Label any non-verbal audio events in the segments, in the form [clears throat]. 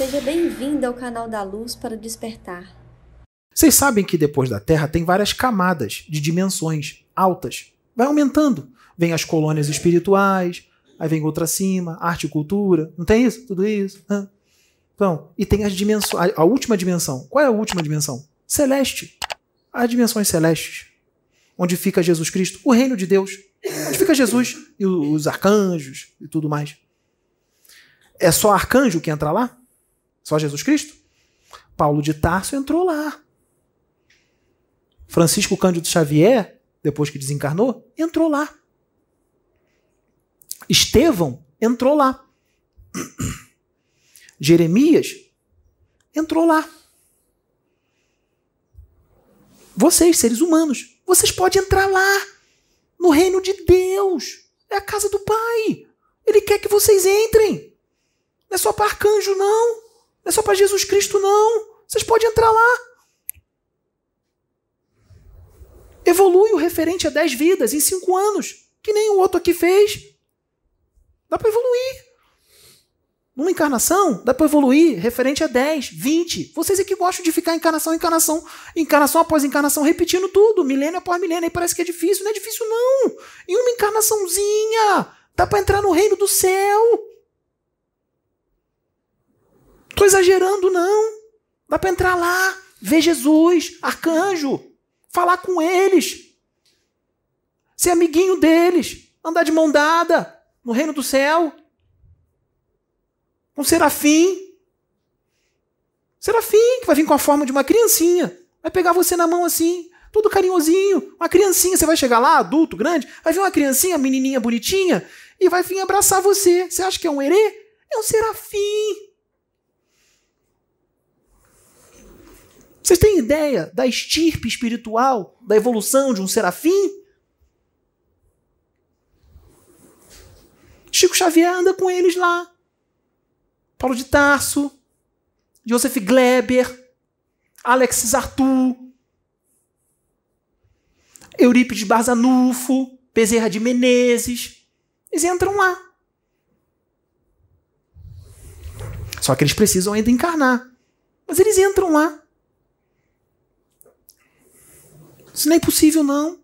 Seja bem-vindo ao canal da Luz para despertar. Vocês sabem que depois da Terra tem várias camadas de dimensões altas. Vai aumentando. Vem as colônias espirituais, aí vem outra acima, arte e cultura. Não tem isso? Tudo isso? Então, e tem as dimensões. A última dimensão. Qual é a última dimensão? Celeste. As dimensões celestes. Onde fica Jesus Cristo, o reino de Deus. Onde fica Jesus e os arcanjos e tudo mais. É só arcanjo que entra lá? Só Jesus Cristo? Paulo de Tarso entrou lá. Francisco Cândido Xavier, depois que desencarnou, entrou lá. Estevão entrou lá. [clears throat] Jeremias entrou lá. Vocês, seres humanos, vocês podem entrar lá, no reino de Deus. É a casa do Pai. Ele quer que vocês entrem. Não é só para arcanjo, não. Não é só para Jesus Cristo, não. Vocês podem entrar lá. Evolui o referente a 10 vidas em 5 anos, que nem o outro aqui fez. Dá para evoluir. Numa encarnação, dá para evoluir referente a 10, 20. Vocês é que gostam de ficar encarnação, encarnação, encarnação após encarnação, repetindo tudo, milênio após milênio. Aí parece que é difícil. Não é difícil, não. Em uma encarnaçãozinha, dá para entrar no reino do céu. Tô exagerando, não. Dá para entrar lá, ver Jesus, arcanjo, falar com eles, ser amiguinho deles, andar de mão dada no reino do céu. Um serafim. Serafim, que vai vir com a forma de uma criancinha. Vai pegar você na mão assim, todo carinhosinho. Uma criancinha, você vai chegar lá, adulto, grande, vai vir uma criancinha, menininha bonitinha, e vai vir abraçar você. Você acha que é um herê? É um serafim. Vocês têm ideia da estirpe espiritual, da evolução de um serafim? Chico Xavier anda com eles lá. Paulo de Tarso, Joseph Gleber, Alexis Arthur, Eurípides Barzanufo, Bezerra de Menezes. Eles entram lá. Só que eles precisam ainda encarnar. Mas eles entram lá. Isso não é impossível, não.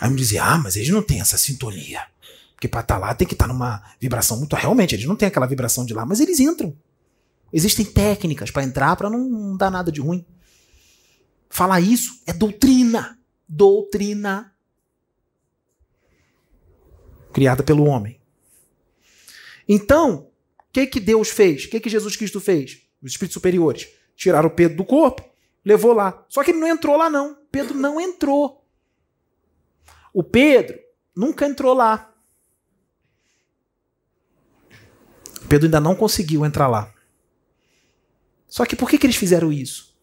Aí me dizia, ah, mas eles não têm essa sintonia. Porque para estar tá lá tem que estar tá numa vibração muito. Realmente, eles não têm aquela vibração de lá, mas eles entram. Existem técnicas para entrar para não dar nada de ruim. Falar isso é doutrina. Doutrina. Criada pelo homem. Então, o que, que Deus fez? O que, que Jesus Cristo fez? Os espíritos superiores. Tiraram o Pedro do corpo, levou lá. Só que ele não entrou lá, não. Pedro não entrou. O Pedro nunca entrou lá. Pedro ainda não conseguiu entrar lá. Só que por que, que eles fizeram isso?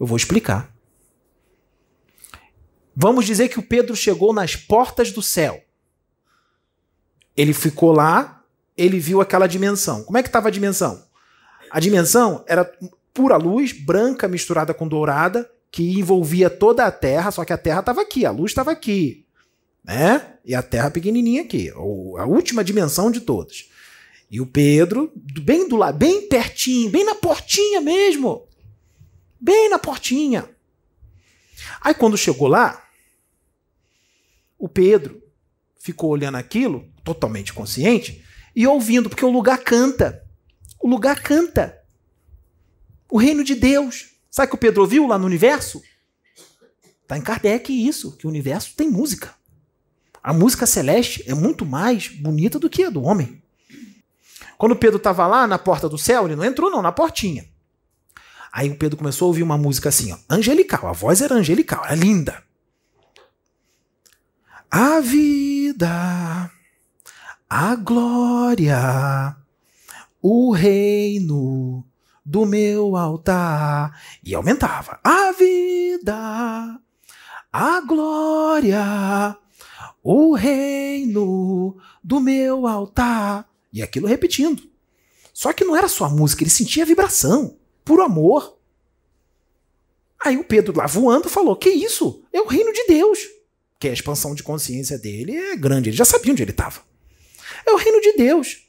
Eu vou explicar. Vamos dizer que o Pedro chegou nas portas do céu. Ele ficou lá, ele viu aquela dimensão. Como é que estava a dimensão? A dimensão era pura luz, branca misturada com dourada, que envolvia toda a Terra, só que a Terra estava aqui, a luz estava aqui né? E a Terra pequenininha aqui, a última dimensão de todas. E o Pedro, bem do lado, bem pertinho, bem na portinha mesmo. Bem na portinha. Aí quando chegou lá, o Pedro ficou olhando aquilo, totalmente consciente, e ouvindo, porque o lugar canta. O lugar canta. O reino de Deus. Sabe o que o Pedro ouviu lá no universo? Está em Kardec isso, que o universo tem música. A música celeste é muito mais bonita do que a do homem. Quando Pedro estava lá na porta do céu, ele não entrou, não, na portinha. Aí o Pedro começou a ouvir uma música assim, ó, angelical. A voz era angelical, era linda. A vida, a glória, o reino do meu altar. E aumentava. A vida, a glória, o reino do meu altar. E aquilo repetindo. Só que não era só a música, ele sentia a vibração, puro amor. Aí o Pedro lá voando falou: Que isso? É o reino de Deus. Porque a expansão de consciência dele é grande. Ele já sabia onde ele estava. É o reino de Deus.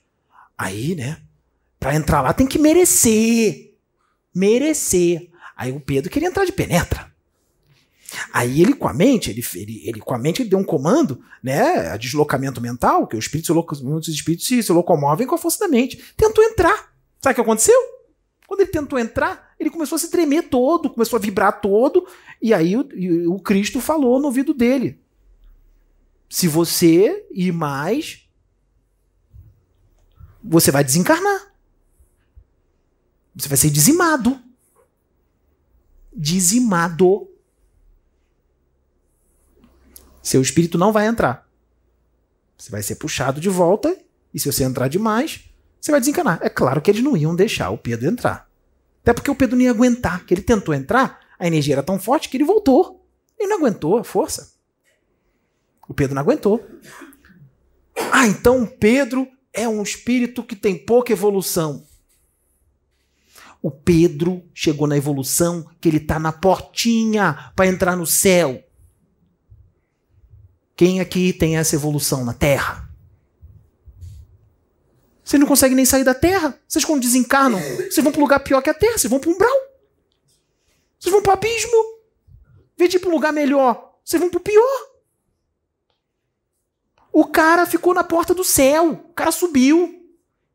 Aí, né? Para entrar lá tem que merecer. Merecer. Aí o Pedro queria entrar de penetra. Aí ele com a mente, ele, ele, ele com a mente ele deu um comando, né, a deslocamento mental, que os espíritos, muitos espíritos se, se locomovem com a força da mente. Tentou entrar. Sabe o que aconteceu? Quando ele tentou entrar, ele começou a se tremer todo, começou a vibrar todo, e aí o, o Cristo falou no ouvido dele: Se você ir mais, você vai desencarnar. Você vai ser dizimado. Dizimado. Seu espírito não vai entrar. Você vai ser puxado de volta, e se você entrar demais, você vai desencanar. É claro que eles não iam deixar o Pedro entrar. Até porque o Pedro não ia aguentar, que ele tentou entrar, a energia era tão forte que ele voltou. Ele não aguentou a força. O Pedro não aguentou. Ah, então Pedro é um espírito que tem pouca evolução. O Pedro chegou na evolução que ele está na portinha para entrar no céu. Quem aqui tem essa evolução na Terra? Vocês não conseguem nem sair da Terra. Vocês quando desencarnam, vocês vão para um lugar pior que a Terra. Vocês vão para um umbral. Vocês vão para o abismo. Vê de ir para um lugar melhor. Vocês vão para o pior. O cara ficou na porta do céu. O cara subiu.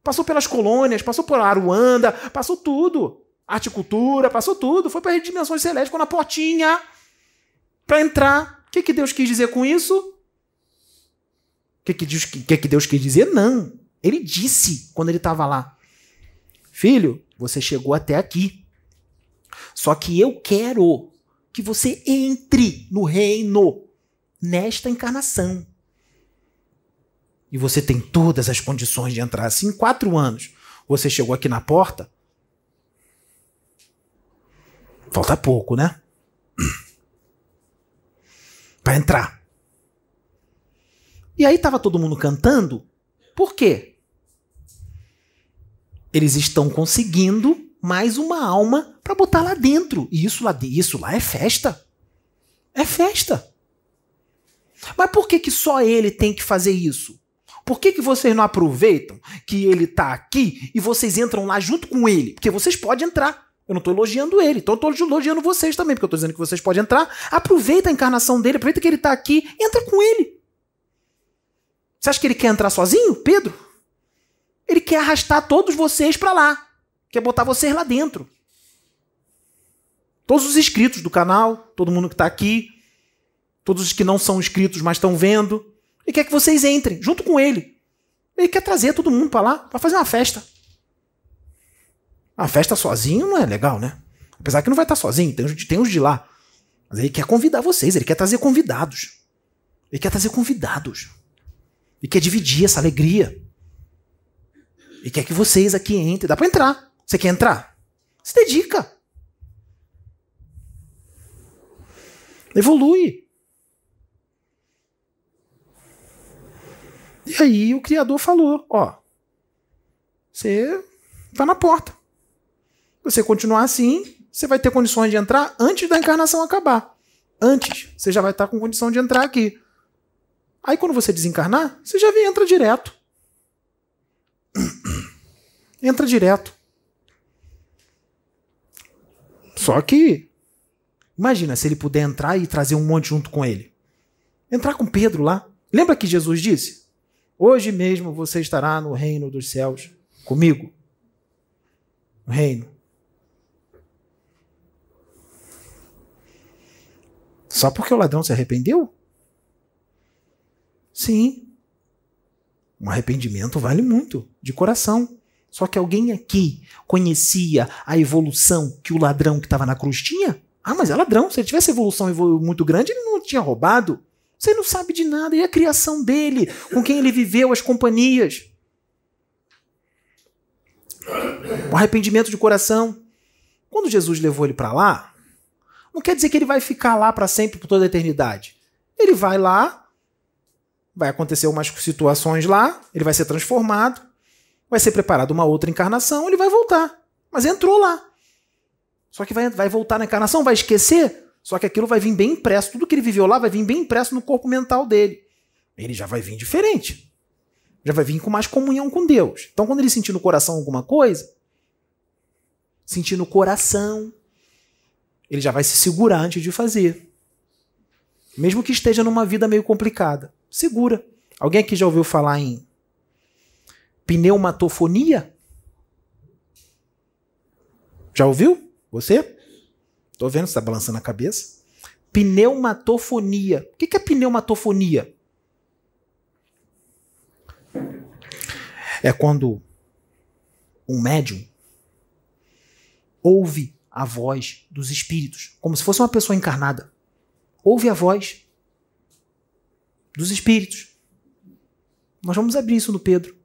Passou pelas colônias, passou por Aruanda, passou tudo. Articultura, passou tudo. Foi para as dimensões celestes, ficou na portinha para entrar. O que, que Deus quis dizer com isso? O que, que, Deus, que, que Deus quis dizer? Não. Ele disse quando ele estava lá: Filho, você chegou até aqui. Só que eu quero que você entre no reino nesta encarnação. E você tem todas as condições de entrar. assim em quatro anos você chegou aqui na porta, falta pouco, né? [clears throat] Para entrar. E aí tava todo mundo cantando. Por quê? Eles estão conseguindo mais uma alma para botar lá dentro. E isso lá, isso lá é festa. É festa. Mas por que, que só ele tem que fazer isso? Por que, que vocês não aproveitam que ele está aqui e vocês entram lá junto com ele? Porque vocês podem entrar. Eu não estou elogiando ele, então eu estou elogiando vocês também, porque eu estou dizendo que vocês podem entrar. Aproveita a encarnação dele, aproveita que ele está aqui, entra com ele. Você acha que ele quer entrar sozinho, Pedro? Ele quer arrastar todos vocês para lá. Quer botar vocês lá dentro. Todos os inscritos do canal, todo mundo que está aqui, todos os que não são inscritos, mas estão vendo. Ele quer que vocês entrem junto com ele. Ele quer trazer todo mundo para lá para fazer uma festa. A festa sozinho não é legal, né? Apesar que não vai estar tá sozinho, tem, tem os de lá. Mas ele quer convidar vocês, ele quer trazer convidados. Ele quer trazer convidados. Ele quer dividir essa alegria. E quer que vocês aqui entrem. Dá para entrar. Você quer entrar? Se dedica. Evolui. E aí o criador falou, ó, você tá na porta. Você continuar assim, você vai ter condições de entrar antes da encarnação acabar. Antes, você já vai estar com condição de entrar aqui. Aí quando você desencarnar, você já vem entra direto. [clears throat] Entra direto. Só que, imagina se ele puder entrar e trazer um monte junto com ele. Entrar com Pedro lá. Lembra que Jesus disse? Hoje mesmo você estará no reino dos céus comigo. No reino. Só porque o ladrão se arrependeu? Sim. Um arrependimento vale muito, de coração. Só que alguém aqui conhecia a evolução que o ladrão que estava na cruz tinha? Ah, mas é ladrão. Se ele tivesse evolução muito grande, ele não tinha roubado. Você não sabe de nada. E a criação dele? Com quem ele viveu, as companhias? O arrependimento de coração. Quando Jesus levou ele para lá, não quer dizer que ele vai ficar lá para sempre, por toda a eternidade. Ele vai lá, vai acontecer umas situações lá, ele vai ser transformado, vai ser preparado uma outra encarnação, ele vai voltar. Mas entrou lá. Só que vai, vai voltar na encarnação, vai esquecer? Só que aquilo vai vir bem impresso. Tudo que ele viveu lá vai vir bem impresso no corpo mental dele. Ele já vai vir diferente. Já vai vir com mais comunhão com Deus. Então, quando ele sentir no coração alguma coisa, sentir no coração, ele já vai se segurar antes de fazer. Mesmo que esteja numa vida meio complicada. Segura. Alguém aqui já ouviu falar em pneumatofonia? Já ouviu? Você? Tô vendo, você tá balançando a cabeça. Pneumatofonia. O que é pneumatofonia? É quando um médium ouve a voz dos espíritos, como se fosse uma pessoa encarnada. Ouve a voz dos espíritos. Nós vamos abrir isso no Pedro.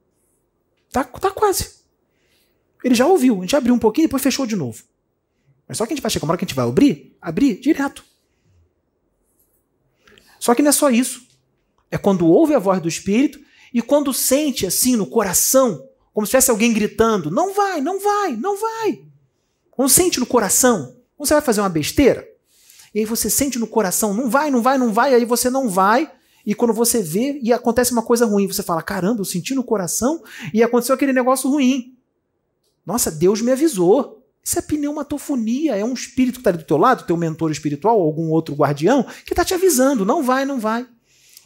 Tá, tá quase. Ele já ouviu, a gente abriu um pouquinho e depois fechou de novo. Mas só que a gente vai chegar uma hora que a gente vai abrir, abrir direto. Só que não é só isso. É quando ouve a voz do Espírito e quando sente assim no coração, como se tivesse alguém gritando: não vai, não vai, não vai. Quando sente no coração, você vai fazer uma besteira, e aí você sente no coração: não vai, não vai, não vai, aí você não vai. E quando você vê e acontece uma coisa ruim, você fala: caramba, eu senti no coração e aconteceu aquele negócio ruim. Nossa, Deus me avisou. Isso é pneumatofonia, é um espírito que está ali do teu lado, teu mentor espiritual algum outro guardião, que está te avisando, não vai, não vai.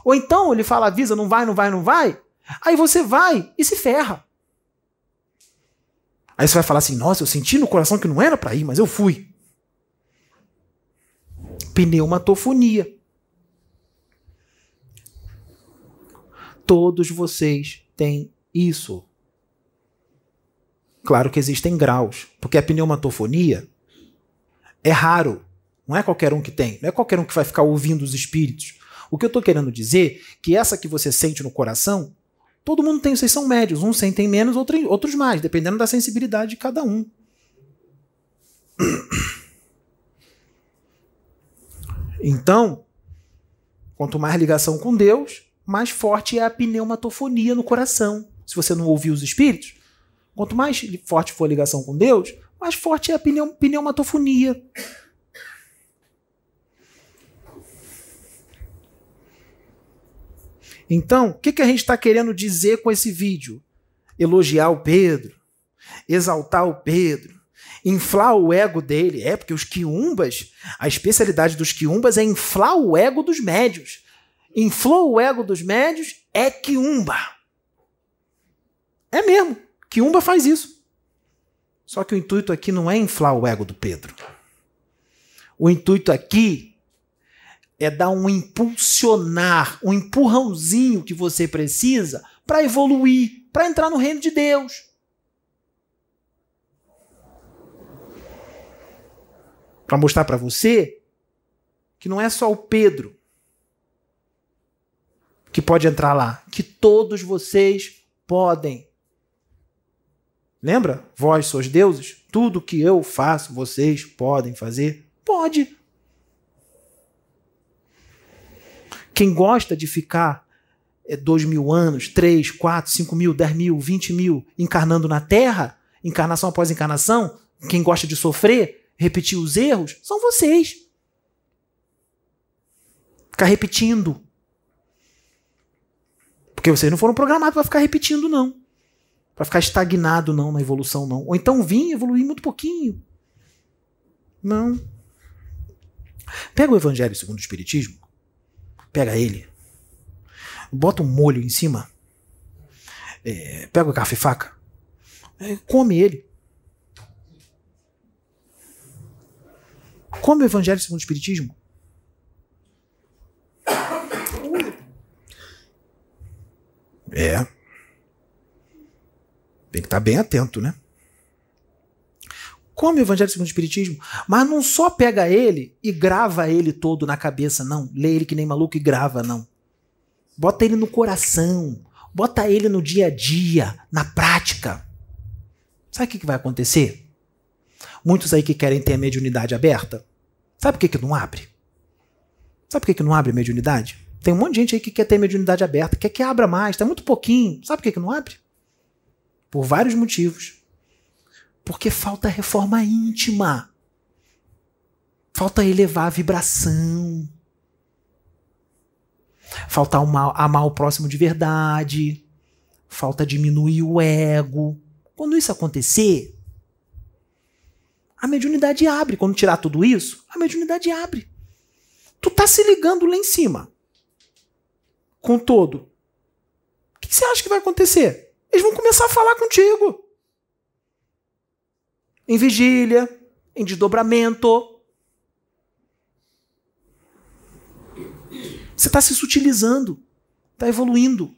Ou então ele fala, avisa, não vai, não vai, não vai. Aí você vai e se ferra. Aí você vai falar assim, nossa, eu senti no coração que não era para ir, mas eu fui. Pneumatofonia. Todos vocês têm isso. Claro que existem graus, porque a pneumatofonia é raro. Não é qualquer um que tem, não é qualquer um que vai ficar ouvindo os espíritos. O que eu estou querendo dizer é que essa que você sente no coração, todo mundo tem, vocês são médios, uns sentem menos, outros mais, dependendo da sensibilidade de cada um. Então, quanto mais ligação com Deus, mais forte é a pneumatofonia no coração. Se você não ouvir os espíritos, Quanto mais forte for a ligação com Deus, mais forte é a pneumatofonia. Então, o que, que a gente está querendo dizer com esse vídeo? Elogiar o Pedro, exaltar o Pedro, inflar o ego dele. É, porque os quiumbas, a especialidade dos quiumbas é inflar o ego dos médios. Inflou o ego dos médios é quiumba. É mesmo. Kiumba faz isso. Só que o intuito aqui não é inflar o ego do Pedro. O intuito aqui é dar um impulsionar, um empurrãozinho que você precisa para evoluir, para entrar no reino de Deus. Para mostrar para você que não é só o Pedro que pode entrar lá, que todos vocês podem. Lembra? Vós sois deuses? Tudo que eu faço, vocês podem fazer? Pode. Quem gosta de ficar é, dois mil anos, três, quatro, cinco mil, dez mil, vinte mil encarnando na Terra, encarnação após encarnação, quem gosta de sofrer, repetir os erros, são vocês. Ficar repetindo. Porque vocês não foram programados para ficar repetindo, não para ficar estagnado não na evolução não. Ou então vim evoluir muito pouquinho. Não. Pega o Evangelho segundo o Espiritismo, pega ele, bota um molho em cima, é, pega o e faca, é, come ele. Come o Evangelho segundo o Espiritismo. É. Estar bem atento, né? Come o Evangelho segundo o Espiritismo, mas não só pega ele e grava ele todo na cabeça, não. Lê ele que nem maluco e grava, não. Bota ele no coração, bota ele no dia a dia, na prática. Sabe o que, que vai acontecer? Muitos aí que querem ter a mediunidade aberta, sabe por que, que não abre? Sabe por que, que não abre mediunidade? Tem um monte de gente aí que quer ter mediunidade aberta, quer que abra mais, tá muito pouquinho. Sabe por que, que não abre? Por vários motivos. Porque falta reforma íntima. Falta elevar a vibração. Falta amar, o próximo de verdade. Falta diminuir o ego. Quando isso acontecer, a mediunidade abre. Quando tirar tudo isso, a mediunidade abre. Tu tá se ligando lá em cima. Com todo. O que você acha que vai acontecer? Eles vão começar a falar contigo. Em vigília, em desdobramento. Você está se sutilizando, está evoluindo.